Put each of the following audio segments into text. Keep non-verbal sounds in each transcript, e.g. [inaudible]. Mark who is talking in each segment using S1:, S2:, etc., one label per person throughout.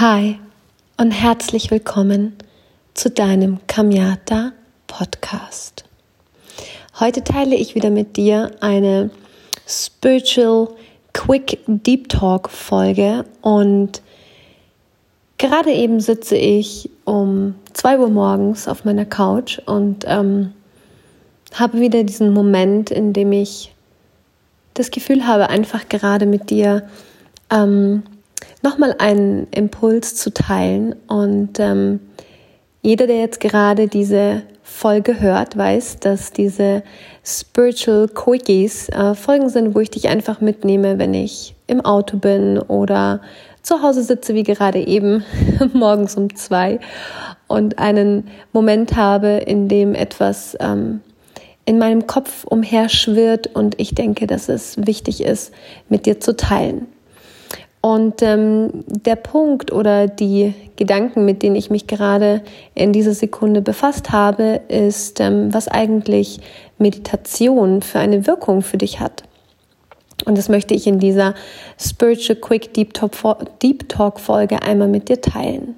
S1: Hi und herzlich willkommen zu deinem Kamyata Podcast. Heute teile ich wieder mit dir eine Spiritual Quick Deep Talk Folge und gerade eben sitze ich um zwei Uhr morgens auf meiner Couch und ähm, habe wieder diesen Moment, in dem ich das Gefühl habe, einfach gerade mit dir ähm, nochmal einen Impuls zu teilen. Und ähm, jeder, der jetzt gerade diese Folge hört, weiß, dass diese Spiritual Quickies äh, Folgen sind, wo ich dich einfach mitnehme, wenn ich im Auto bin oder zu Hause sitze, wie gerade eben, [laughs] morgens um zwei und einen Moment habe, in dem etwas ähm, in meinem Kopf umherschwirrt und ich denke, dass es wichtig ist, mit dir zu teilen. Und ähm, der Punkt oder die Gedanken, mit denen ich mich gerade in dieser Sekunde befasst habe, ist, ähm, was eigentlich Meditation für eine Wirkung für dich hat. Und das möchte ich in dieser Spiritual Quick Deep Talk, Deep Talk Folge einmal mit dir teilen.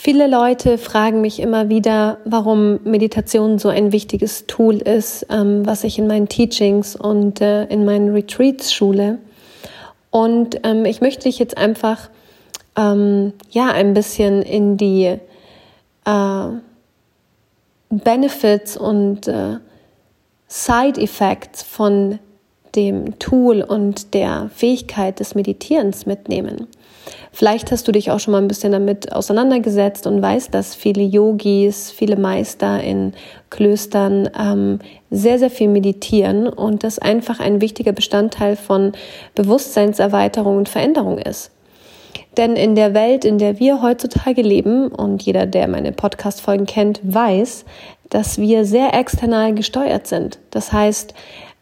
S1: Viele Leute fragen mich immer wieder, warum Meditation so ein wichtiges Tool ist, ähm, was ich in meinen Teachings und äh, in meinen Retreats schule. Und ähm, ich möchte dich jetzt einfach ähm, ja ein bisschen in die äh, Benefits und äh, Side Effects von dem Tool und der Fähigkeit des Meditierens mitnehmen. Vielleicht hast du dich auch schon mal ein bisschen damit auseinandergesetzt und weißt, dass viele Yogis, viele Meister in Klöstern ähm, sehr, sehr viel meditieren und das einfach ein wichtiger Bestandteil von Bewusstseinserweiterung und Veränderung ist. Denn in der Welt, in der wir heutzutage leben, und jeder, der meine Podcast-Folgen kennt, weiß, dass wir sehr external gesteuert sind. Das heißt,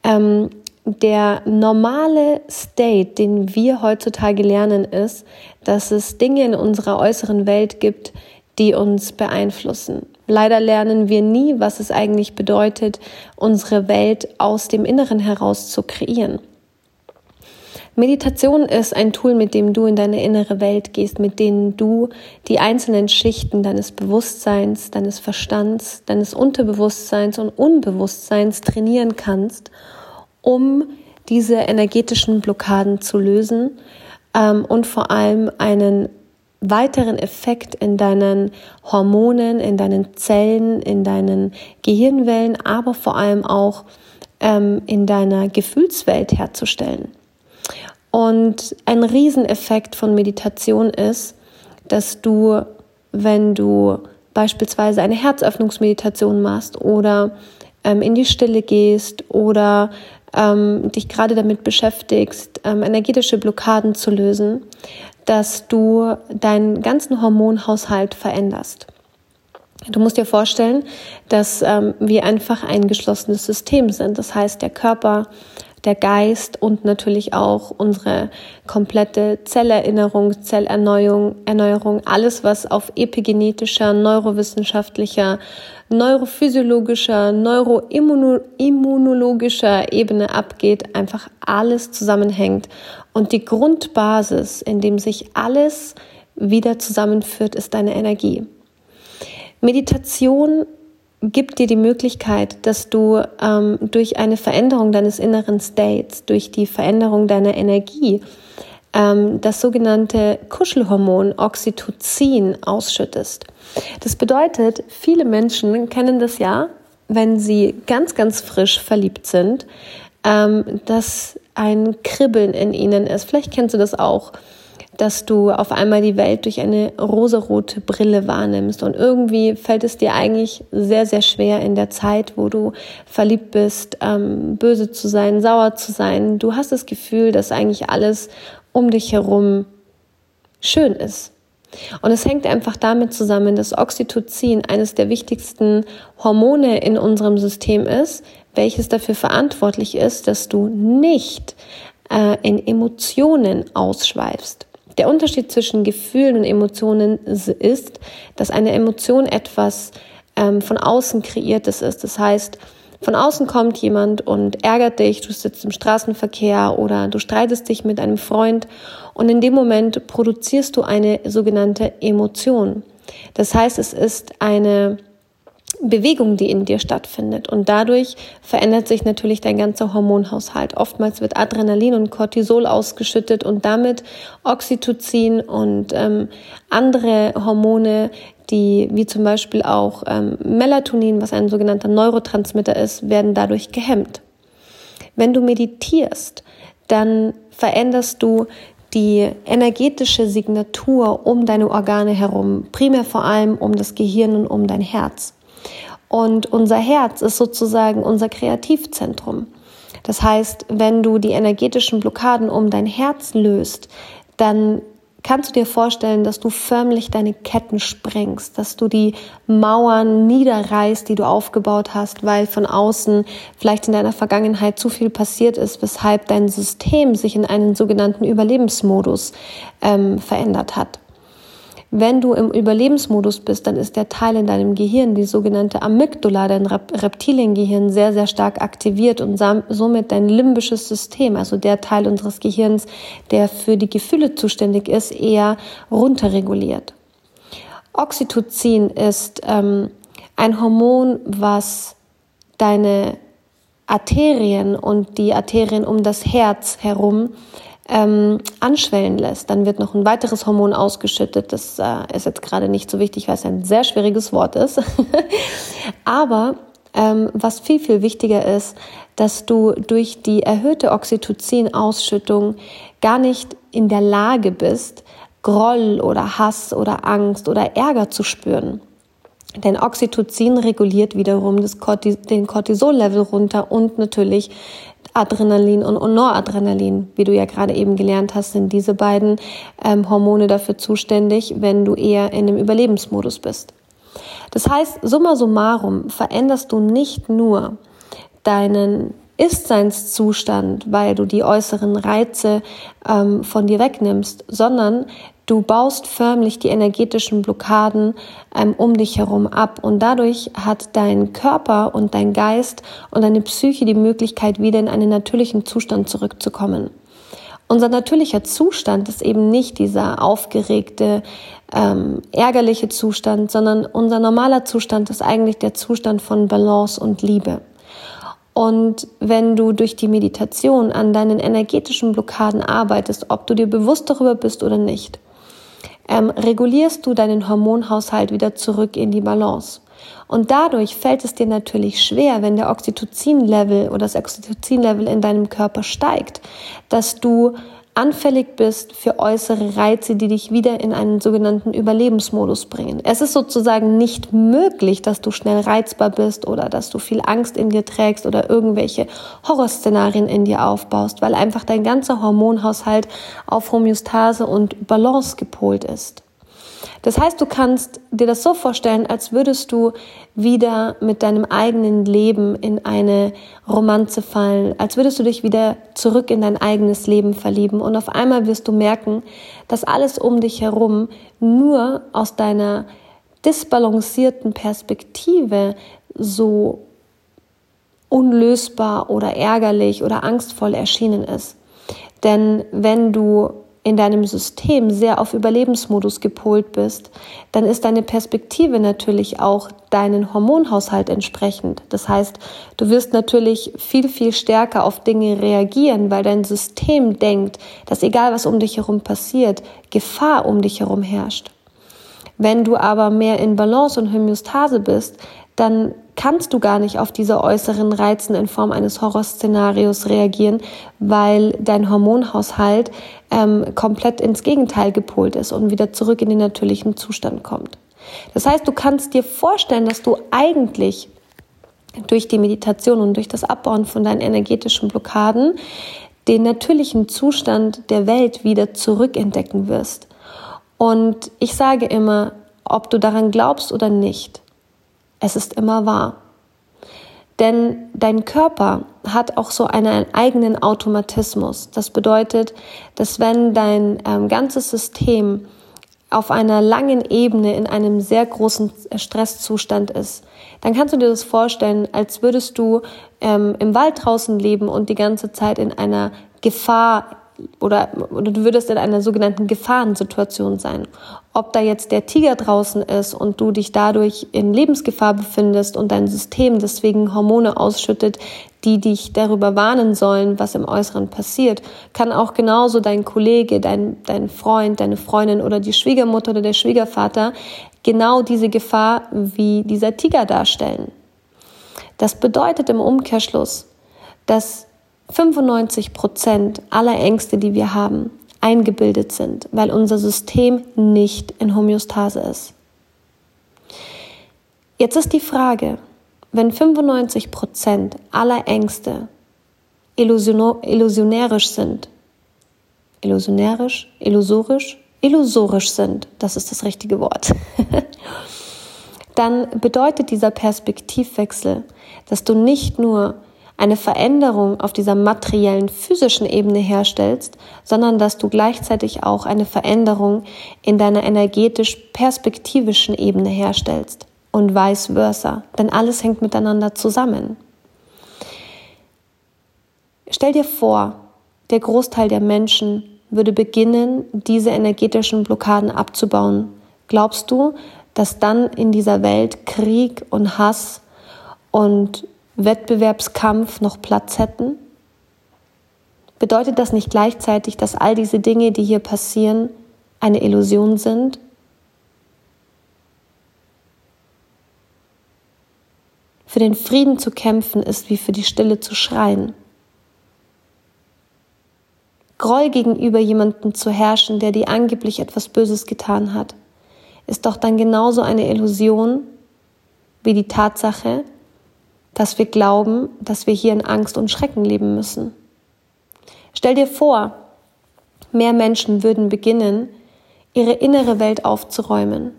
S1: ähm, der normale State, den wir heutzutage lernen, ist, dass es Dinge in unserer äußeren Welt gibt, die uns beeinflussen. Leider lernen wir nie, was es eigentlich bedeutet, unsere Welt aus dem Inneren heraus zu kreieren. Meditation ist ein Tool, mit dem du in deine innere Welt gehst, mit dem du die einzelnen Schichten deines Bewusstseins, deines Verstands, deines Unterbewusstseins und Unbewusstseins trainieren kannst um diese energetischen Blockaden zu lösen ähm, und vor allem einen weiteren Effekt in deinen Hormonen, in deinen Zellen, in deinen Gehirnwellen, aber vor allem auch ähm, in deiner Gefühlswelt herzustellen. Und ein Rieseneffekt von Meditation ist, dass du, wenn du beispielsweise eine Herzöffnungsmeditation machst oder ähm, in die Stille gehst oder ähm, dich gerade damit beschäftigst, ähm, energetische Blockaden zu lösen, dass du deinen ganzen Hormonhaushalt veränderst. Du musst dir vorstellen, dass ähm, wir einfach ein geschlossenes System sind. Das heißt, der Körper der Geist und natürlich auch unsere komplette Zellerinnerung, Zellerneuerung, Erneuerung, alles, was auf epigenetischer, neurowissenschaftlicher, neurophysiologischer, neuroimmunologischer Ebene abgeht, einfach alles zusammenhängt. Und die Grundbasis, in dem sich alles wieder zusammenführt, ist deine Energie. Meditation gibt dir die Möglichkeit, dass du ähm, durch eine Veränderung deines inneren States, durch die Veränderung deiner Energie, ähm, das sogenannte Kuschelhormon Oxytocin ausschüttest. Das bedeutet, viele Menschen kennen das ja, wenn sie ganz, ganz frisch verliebt sind, ähm, dass ein Kribbeln in ihnen ist. Vielleicht kennst du das auch dass du auf einmal die Welt durch eine rosarote Brille wahrnimmst. Und irgendwie fällt es dir eigentlich sehr, sehr schwer in der Zeit, wo du verliebt bist, ähm, böse zu sein, sauer zu sein. Du hast das Gefühl, dass eigentlich alles um dich herum schön ist. Und es hängt einfach damit zusammen, dass Oxytocin eines der wichtigsten Hormone in unserem System ist, welches dafür verantwortlich ist, dass du nicht äh, in Emotionen ausschweifst. Der Unterschied zwischen Gefühlen und Emotionen ist, dass eine Emotion etwas ähm, von außen kreiertes ist. Das heißt, Von außen kommt jemand und ärgert dich, du sitzt im Straßenverkehr oder du streitest dich mit einem Freund und in dem Moment produzierst du eine sogenannte Emotion. Das heißt, es ist eine Bewegung, die in dir stattfindet. Und dadurch verändert sich natürlich dein ganzer Hormonhaushalt. Oftmals wird Adrenalin und Cortisol ausgeschüttet und damit Oxytocin und ähm, andere Hormone, die wie zum Beispiel auch ähm, Melatonin, was ein sogenannter Neurotransmitter ist, werden dadurch gehemmt. Wenn du meditierst, dann veränderst du die energetische Signatur um deine Organe herum, primär vor allem um das Gehirn und um dein Herz. Und unser Herz ist sozusagen unser Kreativzentrum. Das heißt, wenn du die energetischen Blockaden um dein Herz löst, dann kannst du dir vorstellen, dass du förmlich deine Ketten sprengst, dass du die Mauern niederreißt, die du aufgebaut hast, weil von außen vielleicht in deiner Vergangenheit zu viel passiert ist, weshalb dein System sich in einen sogenannten Überlebensmodus ähm, verändert hat. Wenn du im Überlebensmodus bist, dann ist der Teil in deinem Gehirn, die sogenannte Amygdala, dein Reptiliengehirn, sehr, sehr stark aktiviert und somit dein limbisches System, also der Teil unseres Gehirns, der für die Gefühle zuständig ist, eher runterreguliert. Oxytocin ist ähm, ein Hormon, was deine Arterien und die Arterien um das Herz herum ähm, anschwellen lässt. Dann wird noch ein weiteres Hormon ausgeschüttet. Das äh, ist jetzt gerade nicht so wichtig, weil es ein sehr schwieriges Wort ist. [laughs] Aber ähm, was viel, viel wichtiger ist, dass du durch die erhöhte Oxytocin-Ausschüttung gar nicht in der Lage bist, Groll oder Hass oder Angst oder Ärger zu spüren. Denn Oxytocin reguliert wiederum Cortis den Cortisol-Level runter und natürlich Adrenalin und Noradrenalin. Wie du ja gerade eben gelernt hast, sind diese beiden ähm, Hormone dafür zuständig, wenn du eher in einem Überlebensmodus bist. Das heißt, summa summarum veränderst du nicht nur deinen Ist-Seins-Zustand, weil du die äußeren Reize ähm, von dir wegnimmst, sondern Du baust förmlich die energetischen Blockaden ähm, um dich herum ab und dadurch hat dein Körper und dein Geist und deine Psyche die Möglichkeit, wieder in einen natürlichen Zustand zurückzukommen. Unser natürlicher Zustand ist eben nicht dieser aufgeregte, ähm, ärgerliche Zustand, sondern unser normaler Zustand ist eigentlich der Zustand von Balance und Liebe. Und wenn du durch die Meditation an deinen energetischen Blockaden arbeitest, ob du dir bewusst darüber bist oder nicht, ähm, regulierst du deinen Hormonhaushalt wieder zurück in die Balance. Und dadurch fällt es dir natürlich schwer, wenn der Oxytocin-Level oder das Oxytocin-Level in deinem Körper steigt, dass du anfällig bist für äußere Reize, die dich wieder in einen sogenannten Überlebensmodus bringen. Es ist sozusagen nicht möglich, dass du schnell reizbar bist oder dass du viel Angst in dir trägst oder irgendwelche Horrorszenarien in dir aufbaust, weil einfach dein ganzer Hormonhaushalt auf Homöostase und Balance gepolt ist. Das heißt, du kannst dir das so vorstellen, als würdest du wieder mit deinem eigenen Leben in eine Romanze fallen, als würdest du dich wieder zurück in dein eigenes Leben verlieben und auf einmal wirst du merken, dass alles um dich herum nur aus deiner disbalancierten Perspektive so unlösbar oder ärgerlich oder angstvoll erschienen ist. Denn wenn du in deinem System sehr auf Überlebensmodus gepolt bist, dann ist deine Perspektive natürlich auch deinen Hormonhaushalt entsprechend. Das heißt, du wirst natürlich viel, viel stärker auf Dinge reagieren, weil dein System denkt, dass egal was um dich herum passiert, Gefahr um dich herum herrscht. Wenn du aber mehr in Balance und Homöostase bist, dann kannst du gar nicht auf diese äußeren Reizen in Form eines Horrorszenarios reagieren, weil dein Hormonhaushalt ähm, komplett ins Gegenteil gepolt ist und wieder zurück in den natürlichen Zustand kommt. Das heißt, du kannst dir vorstellen, dass du eigentlich durch die Meditation und durch das Abbauen von deinen energetischen Blockaden den natürlichen Zustand der Welt wieder zurückentdecken wirst. Und ich sage immer, ob du daran glaubst oder nicht, es ist immer wahr. Denn dein Körper hat auch so einen eigenen Automatismus. Das bedeutet, dass wenn dein ähm, ganzes System auf einer langen Ebene in einem sehr großen Stresszustand ist, dann kannst du dir das vorstellen, als würdest du ähm, im Wald draußen leben und die ganze Zeit in einer Gefahr oder, oder du würdest in einer sogenannten Gefahrensituation sein. Ob da jetzt der Tiger draußen ist und du dich dadurch in Lebensgefahr befindest und dein System deswegen Hormone ausschüttet, die dich darüber warnen sollen, was im Äußeren passiert, kann auch genauso dein Kollege, dein, dein Freund, deine Freundin oder die Schwiegermutter oder der Schwiegervater genau diese Gefahr wie dieser Tiger darstellen. Das bedeutet im Umkehrschluss, dass 95 Prozent aller Ängste, die wir haben, eingebildet sind, weil unser System nicht in Homöostase ist. Jetzt ist die Frage, wenn 95 Prozent aller Ängste illusionärisch sind, illusionärisch, illusorisch, illusorisch sind, das ist das richtige Wort, [laughs] dann bedeutet dieser Perspektivwechsel, dass du nicht nur eine Veränderung auf dieser materiellen physischen Ebene herstellst, sondern dass du gleichzeitig auch eine Veränderung in deiner energetisch perspektivischen Ebene herstellst und vice versa, denn alles hängt miteinander zusammen. Stell dir vor, der Großteil der Menschen würde beginnen, diese energetischen Blockaden abzubauen. Glaubst du, dass dann in dieser Welt Krieg und Hass und Wettbewerbskampf noch Platz hätten? Bedeutet das nicht gleichzeitig, dass all diese Dinge, die hier passieren, eine Illusion sind? Für den Frieden zu kämpfen ist wie für die Stille zu schreien. Groll gegenüber jemandem zu herrschen, der dir angeblich etwas Böses getan hat, ist doch dann genauso eine Illusion wie die Tatsache, dass wir glauben, dass wir hier in Angst und Schrecken leben müssen. Stell dir vor, mehr Menschen würden beginnen, ihre innere Welt aufzuräumen.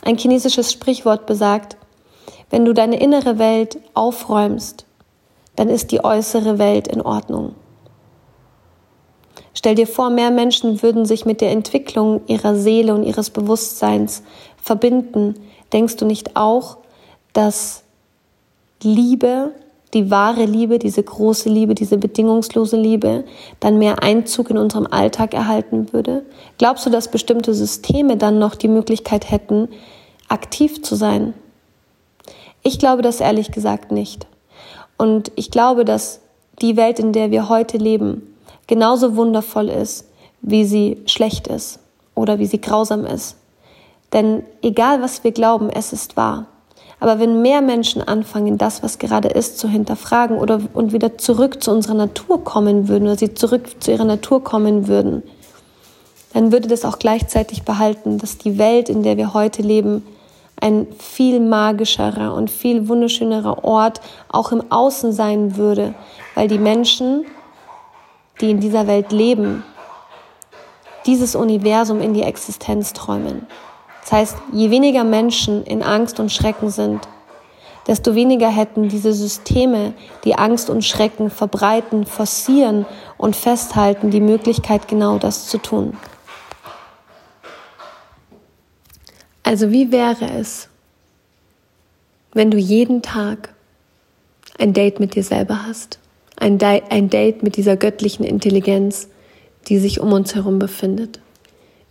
S1: Ein chinesisches Sprichwort besagt, wenn du deine innere Welt aufräumst, dann ist die äußere Welt in Ordnung. Stell dir vor, mehr Menschen würden sich mit der Entwicklung ihrer Seele und ihres Bewusstseins verbinden. Denkst du nicht auch, dass Liebe, die wahre Liebe, diese große Liebe, diese bedingungslose Liebe, dann mehr Einzug in unserem Alltag erhalten würde? Glaubst du, dass bestimmte Systeme dann noch die Möglichkeit hätten, aktiv zu sein? Ich glaube das ehrlich gesagt nicht. Und ich glaube, dass die Welt, in der wir heute leben, genauso wundervoll ist, wie sie schlecht ist oder wie sie grausam ist. Denn egal was wir glauben, es ist wahr. Aber wenn mehr Menschen anfangen, das, was gerade ist, zu hinterfragen oder und wieder zurück zu unserer Natur kommen würden oder sie zurück zu ihrer Natur kommen würden, dann würde das auch gleichzeitig behalten, dass die Welt, in der wir heute leben, ein viel magischerer und viel wunderschönerer Ort auch im Außen sein würde, weil die Menschen, die in dieser Welt leben, dieses Universum in die Existenz träumen. Das heißt, je weniger Menschen in Angst und Schrecken sind, desto weniger hätten diese Systeme, die Angst und Schrecken verbreiten, forcieren und festhalten, die Möglichkeit, genau das zu tun. Also wie wäre es, wenn du jeden Tag ein Date mit dir selber hast? Ein, Date mit dieser göttlichen Intelligenz, die sich um uns herum befindet?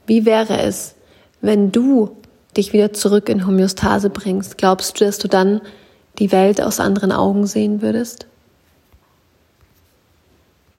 S1: Wie wäre es, wenn du dich wieder zurück in Homöostase bringst, glaubst du, dass du dann die Welt aus anderen Augen sehen würdest?